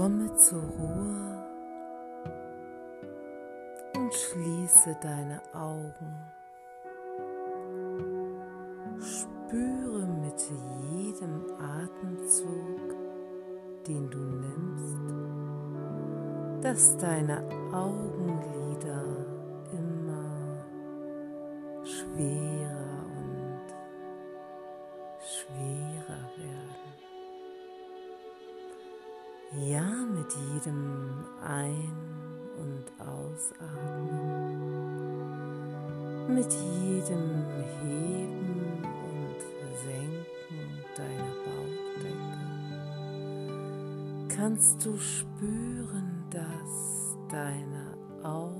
Komme zur Ruhe und schließe deine Augen. Spüre mit jedem Atemzug, den du nimmst, dass deine Augenlider immer schwerer mit jedem Ein- und Ausatmen, mit jedem Heben und Senken deiner Bauchdecke. Kannst du spüren, dass deine Augenlider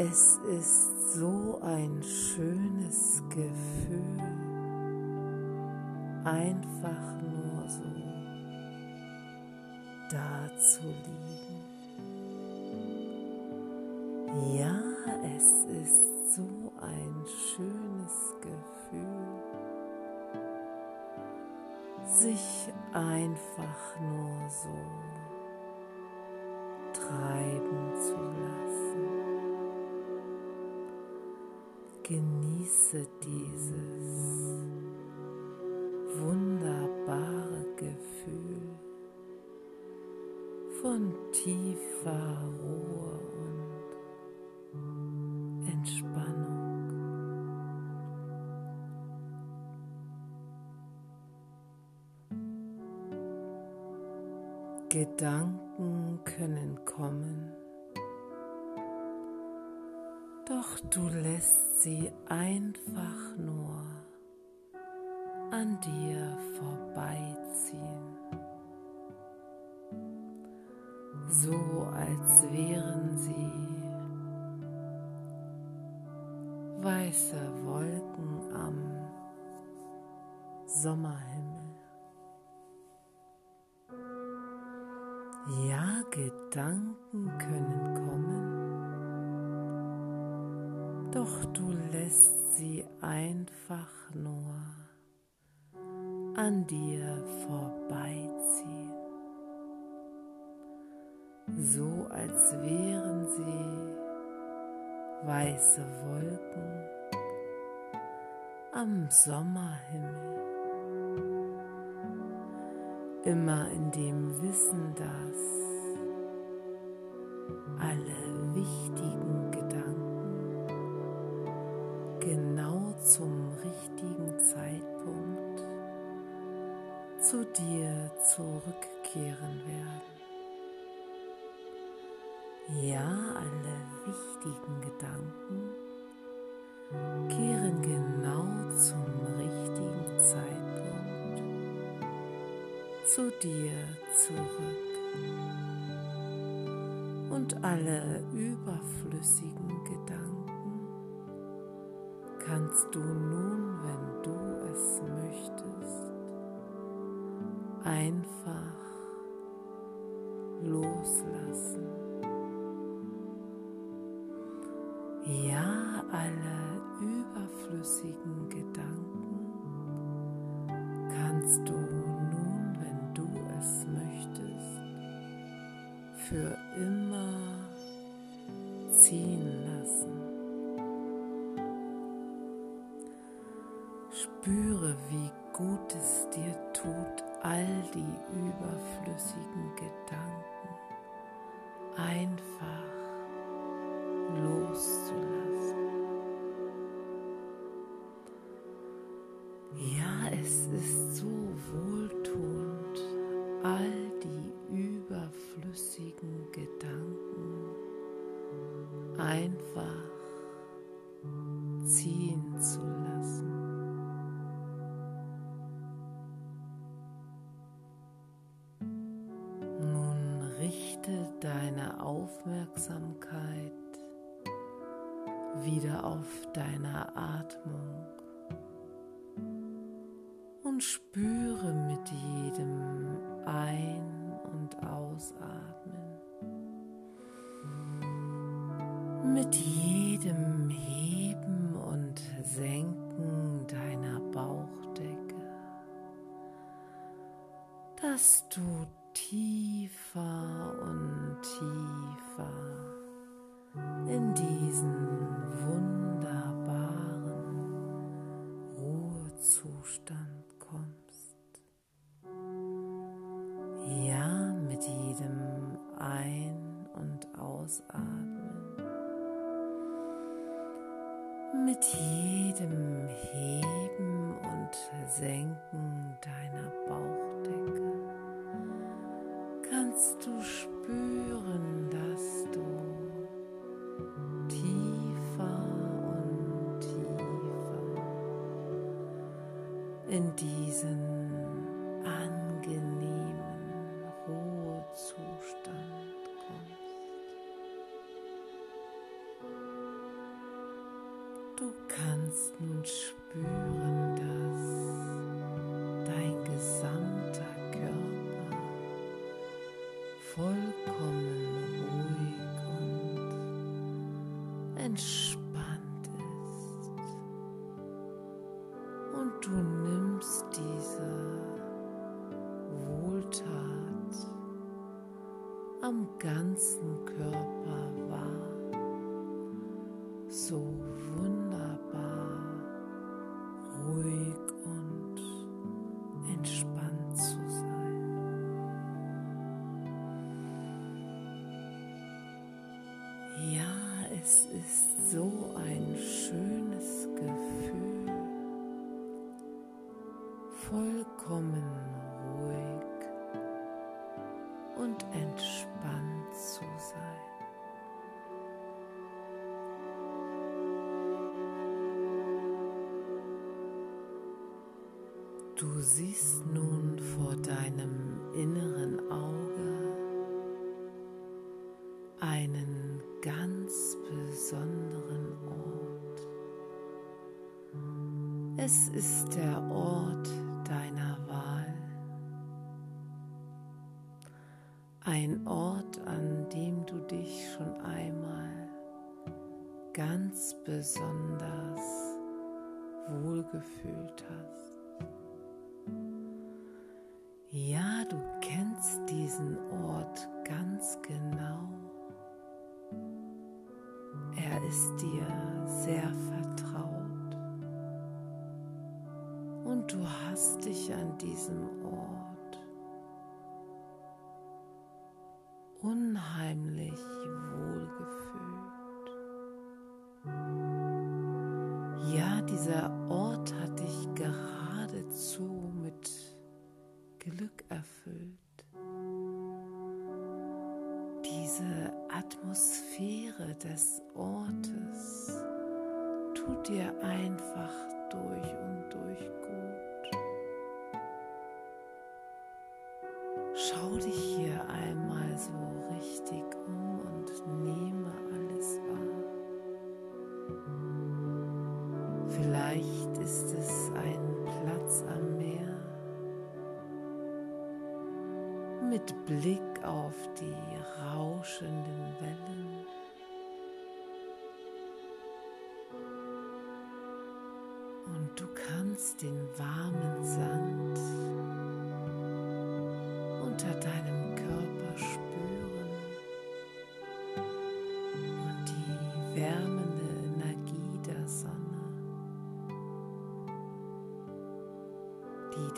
Es ist so ein schönes Gefühl, einfach nur so da zu liegen. Ja, es ist so ein schönes Gefühl, sich einfach nur so treiben Genieße dieses wunderbare Gefühl von tiefer Ruhe und Entspannung. Gedanken können kommen, doch du lässt sie einfach nur an dir vorbeiziehen, so als wären sie weiße Wolken am Sommerhimmel. Ja, Gedanken können kommen, doch du lässt sie einfach nur an dir vorbeiziehen, so als wären sie weiße Wolken am Sommerhimmel. Immer in dem Wissen, dass wichtigen Gedanken kehren genau zum richtigen Zeitpunkt zu dir zurück. Und alle überflüssigen Gedanken kannst du nun, wenn du es möchtest, einfach Ja, alle überflüssigen Gedanken kannst du nun, wenn du es möchtest, für immer einfach mit jedem Heben und Senken deiner Bauchdecke. Kannst du spüren, dass du tiefer und tiefer in diesen es ist so ein schönes Gefühl, vollkommen ruhig und entspannt zu sein. Du siehst nun vor deinem inneren Es ist der Ort Und du hast dich an diesem Ort unheimlich wohlgefühlt.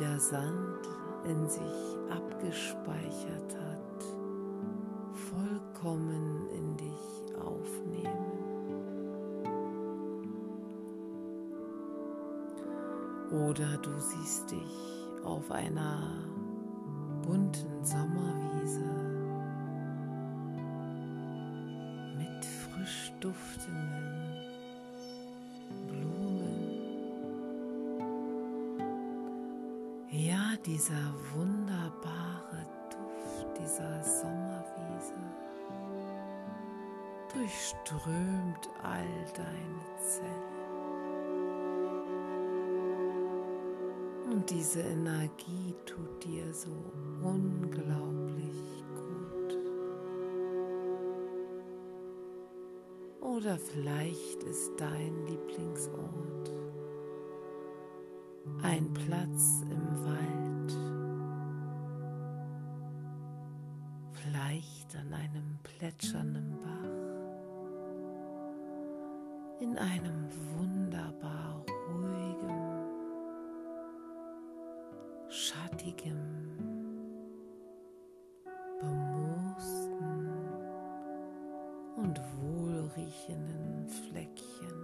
Der Sand in sich abgespeichert hat, vollkommen in dich aufnehmen. Oder du siehst dich auf einer bunten Sommerwiese mit frisch duftenden dieser wunderbare Duft dieser Sommerwiese durchströmt all deine Zellen. Und diese Energie tut dir so unglaublich gut. Oder vielleicht ist dein Lieblingsort ein Platz im Wald, vielleicht an einem plätschernden Bach, in einem wunderbar ruhigen, schattigen, bemoosten und wohlriechenden Fleckchen.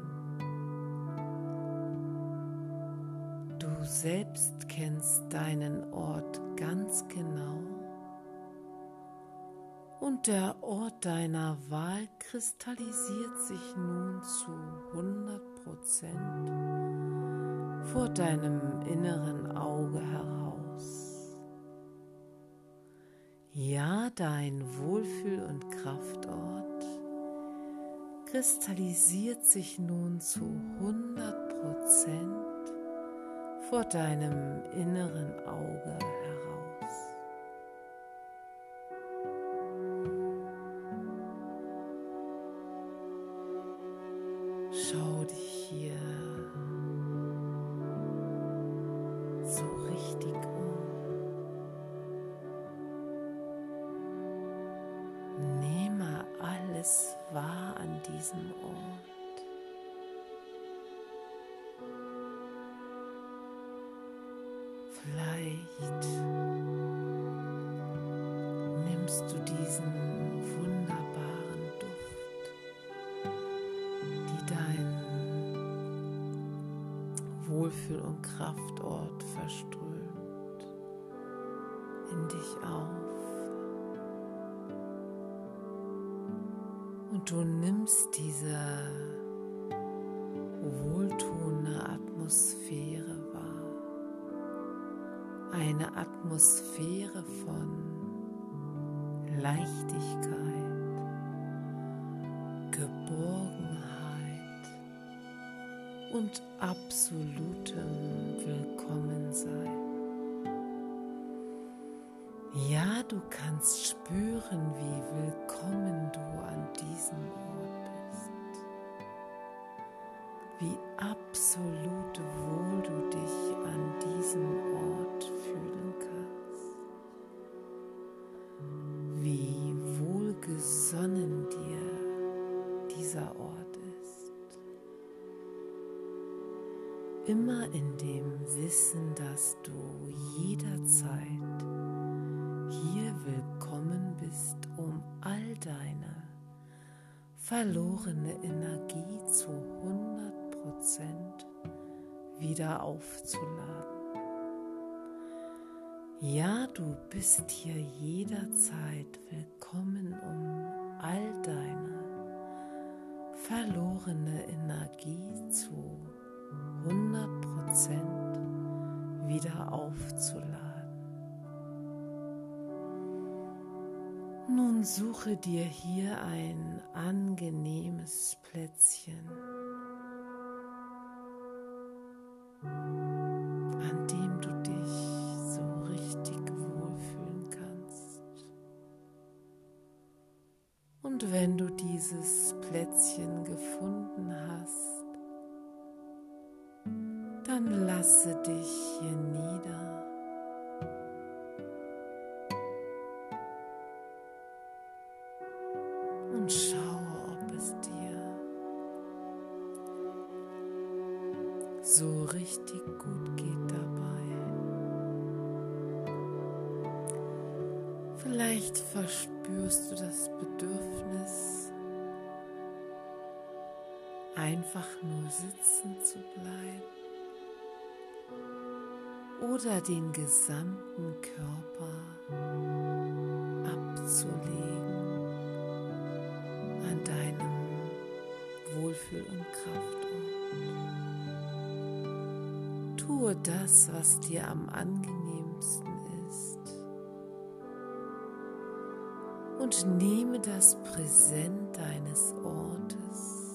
Du selbst kennst deinen Ort ganz genau der Ort deiner Wahl kristallisiert sich nun zu 100 Prozent vor deinem inneren Auge heraus. Ja, dein Wohlfühl- und Kraftort kristallisiert sich nun zu 100 Prozent vor deinem inneren Auge heraus. Schau dich hier so richtig um. Nehme alles wahr an diesem Ort. Vielleicht Kraftort verströmt, in dich auf. Und du nimmst diese Ja, du kannst spüren, wie willkommen du an diesem Ort Plätzchen, an dem du dich so richtig wohlfühlen kannst. Und wenn du dieses Plätzchen gefunden hast, dann lasse dich hier nieder. Den gesamten Körper abzulegen an deinem Wohlfühl- und Kraftort. Tue das, was dir am angenehmsten ist und nehme das Präsent deines Ortes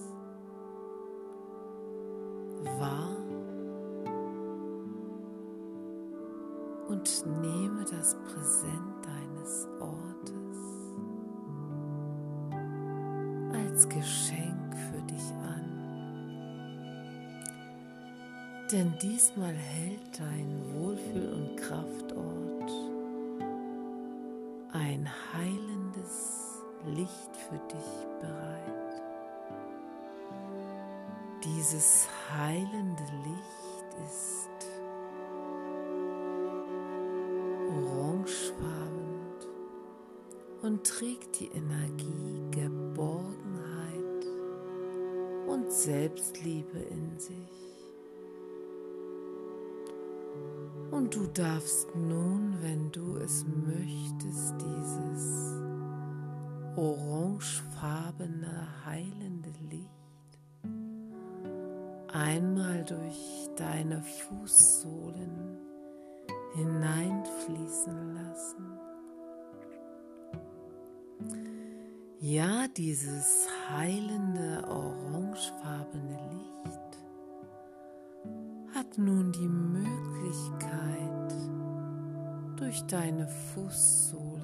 einmal durch deine Fußsohlen hineinfließen lassen. Ja, dieses heilende orangefarbene Licht hat nun die Möglichkeit, durch deine Fußsohlen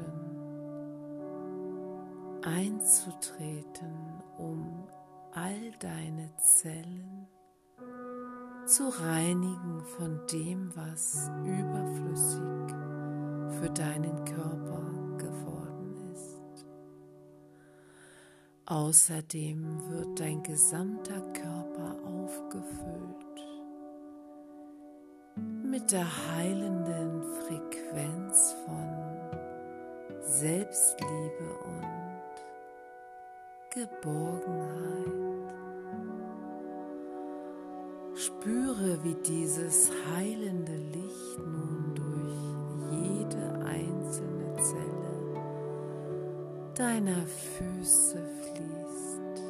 einzutreten, um all deine Zellen zu reinigen von dem, was überflüssig für deinen Körper geworden ist. Außerdem wird dein gesamter Körper aufgefüllt mit der heilenden Frequenz von Selbstliebe und Geborgenheit. Spüre, wie dieses heilende Licht nun durch jede einzelne Zelle deiner Füße fließt.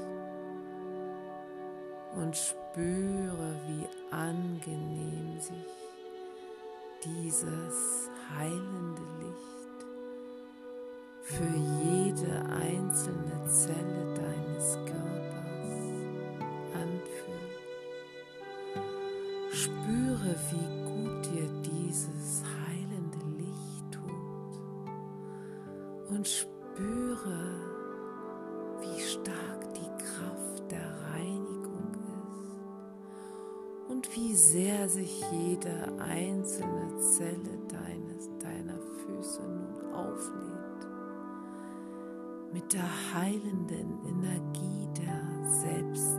Und spüre, wie angenehm sich dieses heilende Licht für jede einzelne Zelle deines Körpers Spüre, wie gut dir dieses heilende Licht tut und spüre, wie stark die Kraft der Reinigung ist und wie sehr sich jede einzelne Zelle deines, deiner Füße nun auflädt mit der heilenden Energie der Selbstliebe.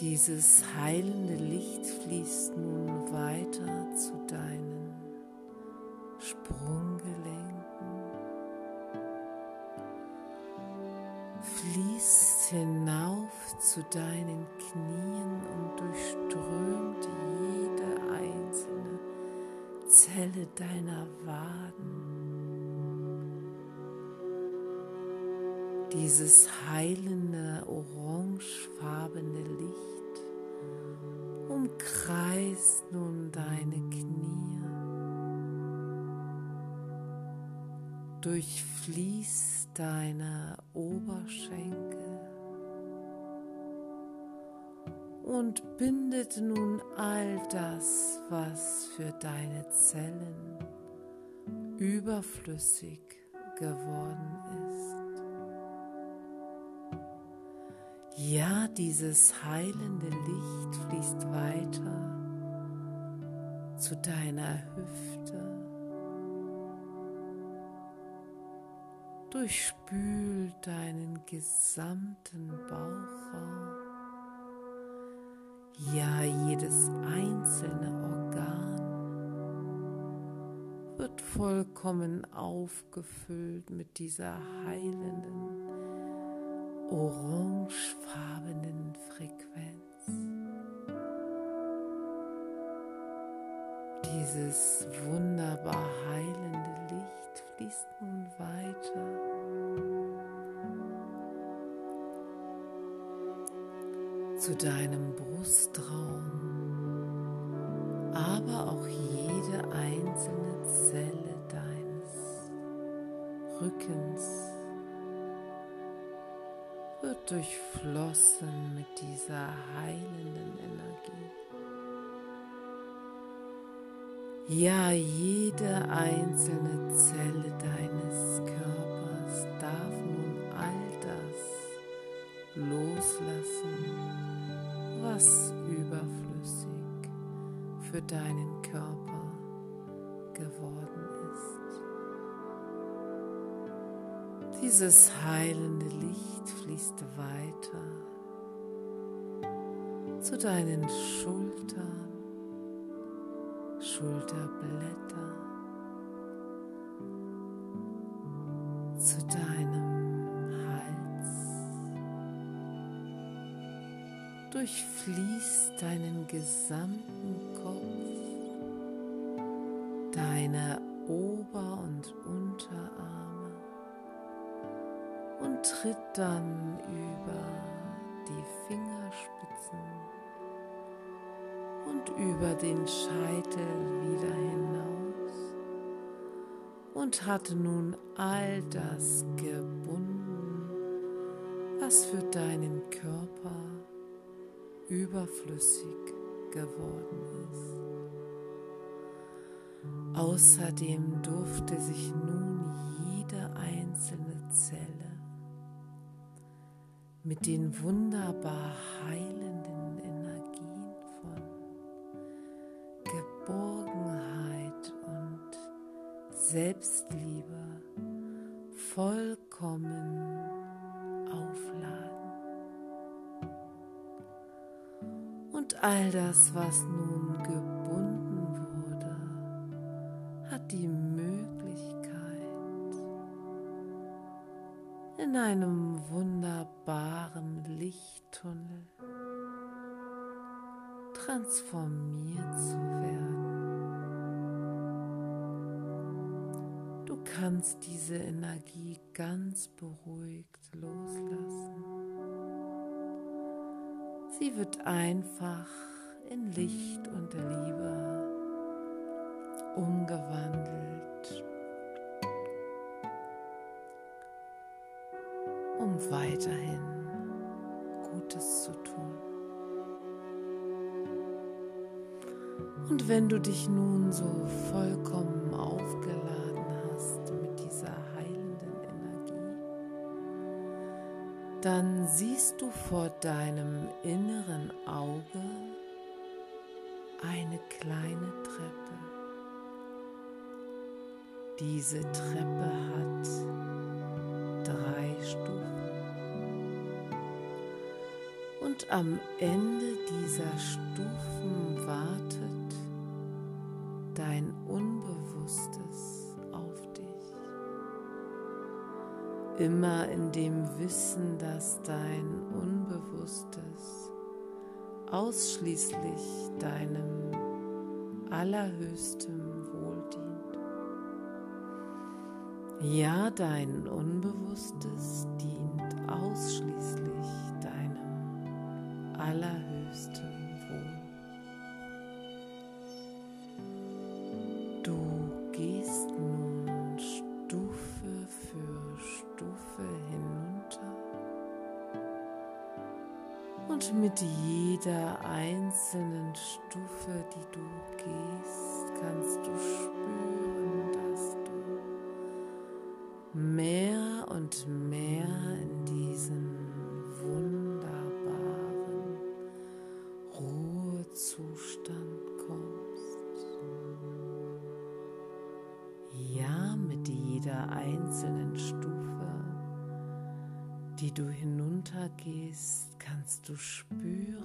Dieses heilende Licht fließt nun weiter zu deinen Sprunggelenken, fließt hinauf zu deinen Knien und durchströmt jede einzelne Zelle deiner Waden. Dieses heilende orangefarbene Licht umkreist nun deine Knie, durchfließt deine Oberschenkel und bindet nun all das, was für deine Zellen überflüssig geworden ist. Ja, dieses heilende Licht fließt weiter zu deiner Hüfte, durchspült deinen gesamten Bauchraum. Ja, jedes einzelne Organ wird vollkommen aufgefüllt mit dieser heilenden orangefarbenen Frequenz. Dieses wunderbar heilende Licht fließt nun weiter. Zu deinem Brustraum, aber auch jede einzelne Zelle deines Rückens wird durchflossen mit dieser heilenden Energie. Ja, jede einzelne Zelle deines Körpers darf nun all das loslassen, was überflüssig für deinen Körper geworden ist. Dieses heilende Licht fließt weiter zu deinen Schultern Schulterblätter zu deinem Hals, durchfließt deinen gesamten Kopf, deine Ober- und Unterarme tritt dann über die Fingerspitzen und über den Scheitel wieder hinaus und hat nun all das gebunden, was für deinen Körper überflüssig geworden ist. Außerdem durfte sich nun mit den wunderbar heilenden Selbstliebe vollkommen aufladen. Und all das, was nun ganz beruhigt loslassen. Sie wird einfach in Licht und Liebe umgewandelt, um weiterhin Gutes zu tun. Und wenn du dich nun so vollkommen aufgeladen dann siehst du vor deinem inneren Auge eine kleine Treppe. Diese Treppe hat drei Stufen. Und am Ende dieser Stufen wartet dein Unbewusstes immer in dem Wissen, dass dein Unbewusstes ausschließlich deinem allerhöchstem Wohl dient. Ja, dein Unbewusstes dient ausschließlich deinem allerhöchsten Wohl. Und mehr in diesen wunderbaren Ruhezustand kommst. Ja, mit jeder einzelnen Stufe, die du hinuntergehst, kannst du spüren,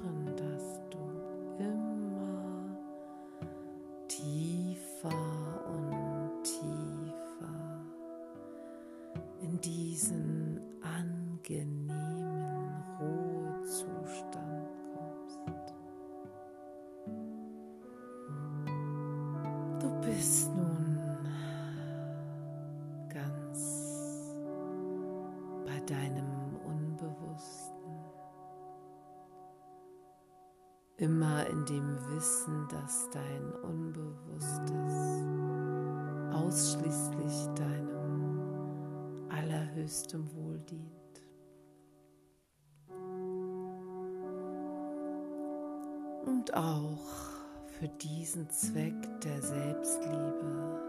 diesen Zweck der Selbstliebe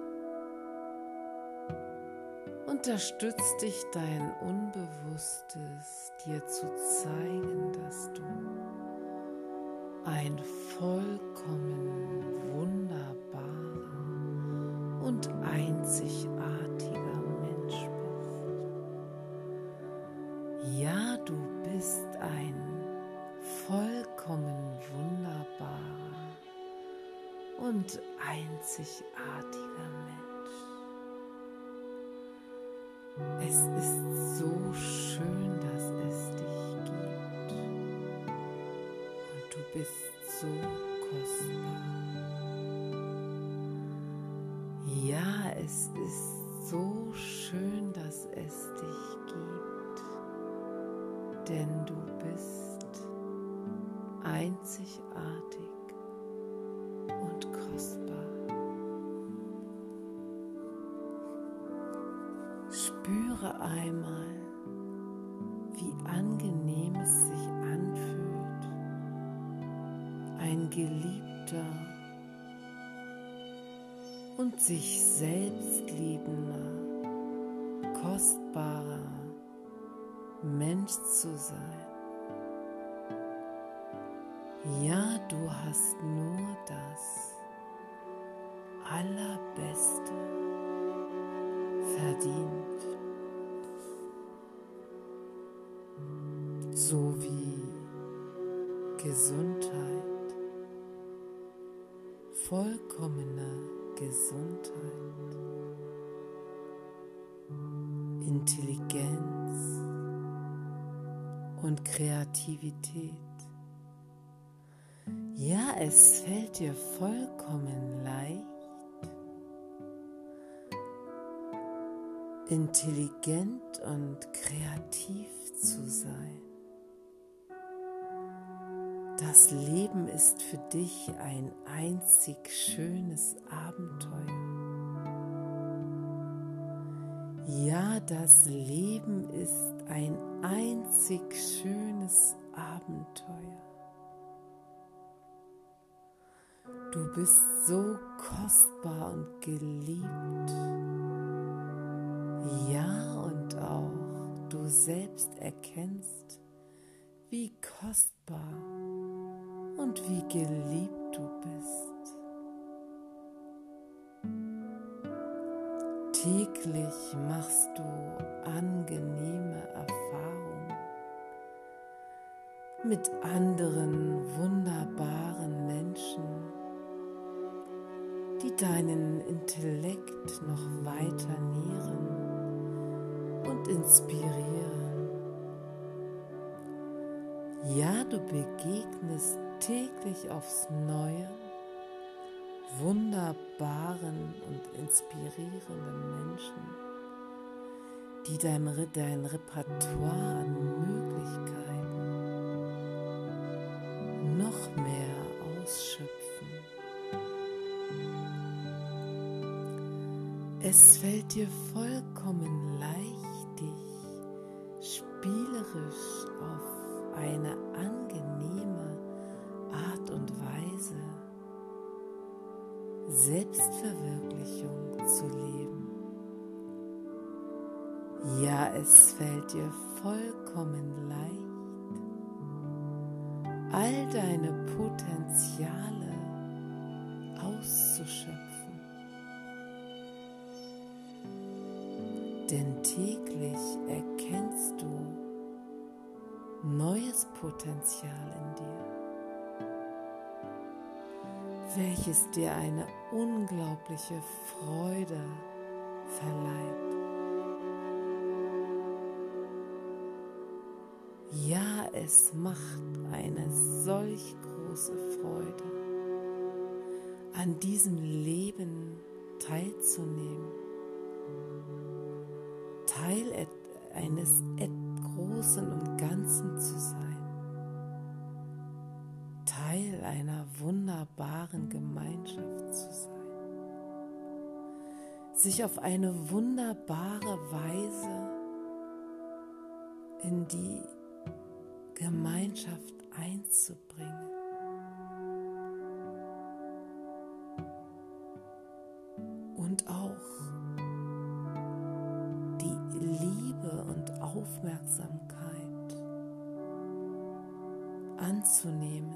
unterstützt dich dein Unbewusstes dir zu zeigen, dass du ein vollkommen wunderbarer und einzigartiger Mensch bist. Ja, du bist ein vollkommen wunderbarer und einzigartiger Mensch. Es ist so schön, dass es dich gibt. Und du bist so kostbar. Ja, es ist so schön, dass es dich gibt. Denn du bist einzigartig Spüre einmal, wie angenehm es sich anfühlt, ein geliebter und sich selbst liebender, kostbarer Mensch zu sein. Ja, du hast nur das Allerbeste verdient. So wie Gesundheit, vollkommene Gesundheit, Intelligenz und Kreativität. Ja, es fällt dir vollkommen leicht, intelligent und kreativ zu sein. Das Leben ist für dich ein einzig schönes Abenteuer. Ja, das Leben ist ein einzig schönes Abenteuer. Du bist so kostbar und geliebt. Ja, und auch du selbst erkennst, wie kostbar und wie geliebt du bist. Täglich machst du angenehme Erfahrungen mit anderen wunderbaren Menschen, die deinen Intellekt noch weiter nähren und inspirieren. Ja, du begegnest täglich aufs Neue wunderbaren und inspirierenden Menschen, die dein, dein Repertoire an Möglichkeiten noch mehr ausschöpfen. Es fällt dir vollkommen leicht, dich spielerisch auf eine dir vollkommen leicht, all deine Potenziale auszuschöpfen. Denn täglich erkennst du neues Potenzial in dir, welches dir eine unglaubliche Freude verleiht. Es macht eine solch große Freude, an diesem Leben teilzunehmen, Teil eines Großen und Ganzen zu sein, Teil einer wunderbaren Gemeinschaft zu sein, sich auf eine wunderbare Weise in die Gemeinschaft einzubringen. Und auch die Liebe und Aufmerksamkeit anzunehmen,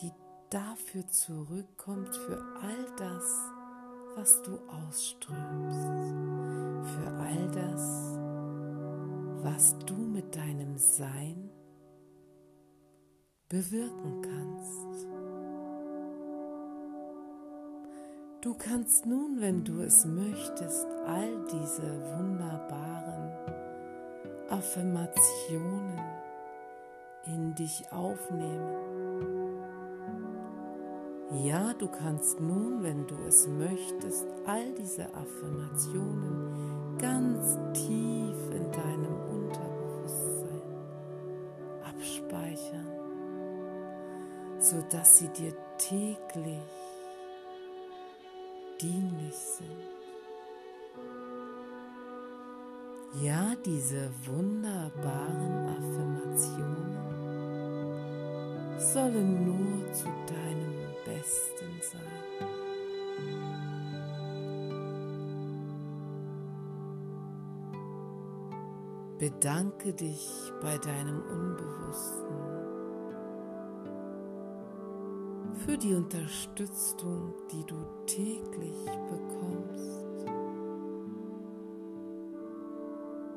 die dafür zurückkommt für all das, was du ausströmst, für all das, was du mit deinem Sein bewirken kannst. Du kannst nun, wenn du es möchtest, all diese wunderbaren Affirmationen in dich aufnehmen. Ja, du kannst nun, wenn du es möchtest, all diese Affirmationen ganz tief in deinem abspeichern, sodass sie dir täglich dienlich sind. Ja, diese wunderbaren Affirmationen sollen nur zu deinem Besten sein. Bedanke dich bei deinem Unbewussten für die Unterstützung, die du täglich bekommst.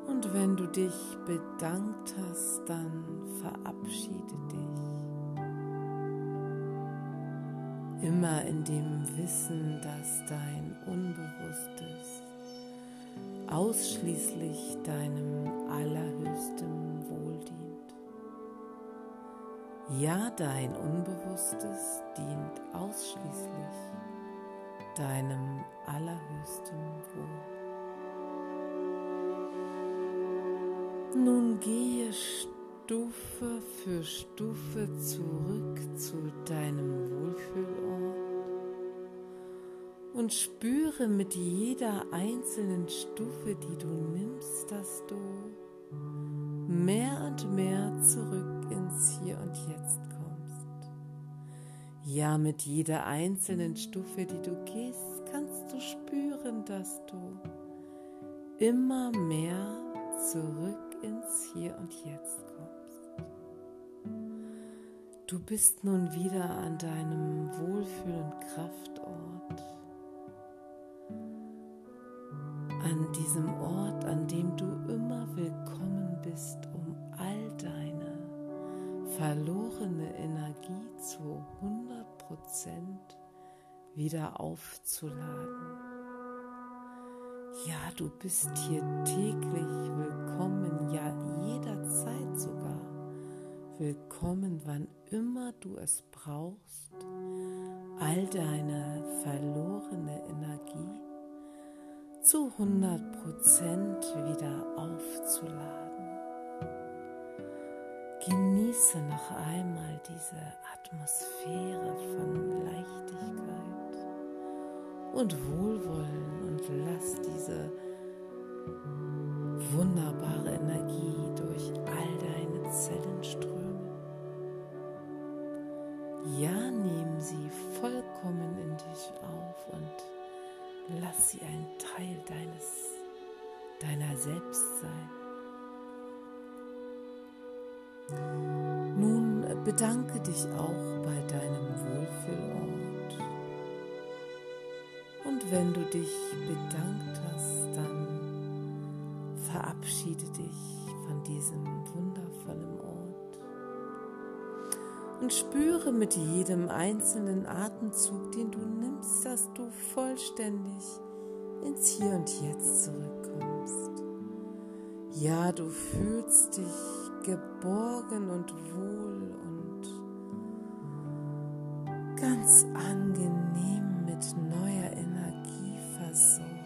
Und wenn du dich bedankt hast, dann verabschiede dich. Immer in dem Wissen, dass dein Unbewusstes ausschließlich deinem allerhöchsten Wohl dient. Ja, dein Unbewusstes dient ausschließlich deinem allerhöchsten Wohl. Nun gehe Stufe für Stufe zurück zu deinem Wohlfühlort und spüre mit jeder einzelnen Stufe, die du nimmst, dass du mehr und mehr zurück ins Hier und Jetzt kommst. Ja, mit jeder einzelnen Stufe, die du gehst, kannst du spüren, dass du immer mehr zurück ins Hier und Jetzt kommst. Du bist nun wieder an deinem Wohlfühl- und Kraftort an diesem Ort, an dem du immer willkommen bist, um all deine verlorene Energie zu 100% wieder aufzuladen. Ja, du bist hier täglich willkommen, ja jederzeit sogar willkommen, wann immer du es brauchst, all deine verlorene Energie zu 100% wieder aufzuladen. Genieße noch einmal diese Atmosphäre von Leichtigkeit und Wohlwollen und lass diese wunderbare Energie durch all deine Zellen strömen. Ja, nimm sie vollkommen in dich auf und Lass sie ein Teil deines, deiner selbst sein. Nun bedanke dich auch bei deinem Wohlfühlort. Und wenn du dich bedankt hast, dann verabschiede dich von diesem wundervollen Ort und spüre mit jedem einzelnen Atemzug, den du nimmst, dass du vollständig ins Hier und Jetzt zurückkommst. Ja, du fühlst dich geborgen und wohl und ganz angenehm mit neuer Energie versorgt.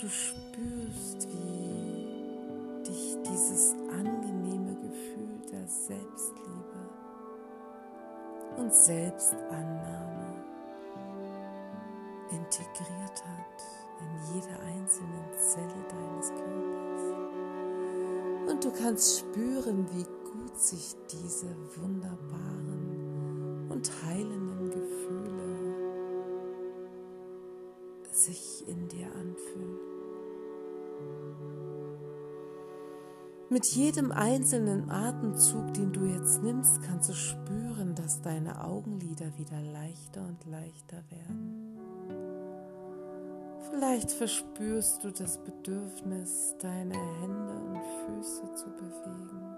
Du spürst, wie dich dieses angenehme Gefühl der Selbstliebe und Selbstannahme integriert hat in jede einzelne Zelle deines Körpers. Und du kannst spüren, wie gut sich diese wunderbaren und heilenden Gefühle sich in dir anfühlt. Mit jedem einzelnen Atemzug, den du jetzt nimmst, kannst du spüren, dass deine Augenlider wieder leichter und leichter werden. Vielleicht verspürst du das Bedürfnis, deine Hände und Füße zu bewegen,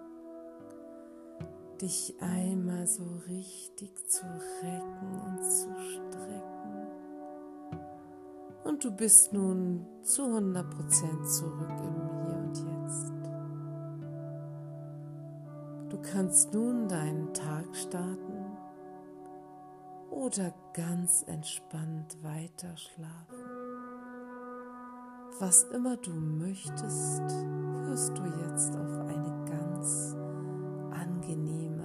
dich einmal so richtig zu recken und zu strecken. Und du bist nun zu 100% zurück im Hier und Jetzt. Du kannst nun deinen Tag starten oder ganz entspannt weiter schlafen. Was immer du möchtest, wirst du jetzt auf eine ganz angenehme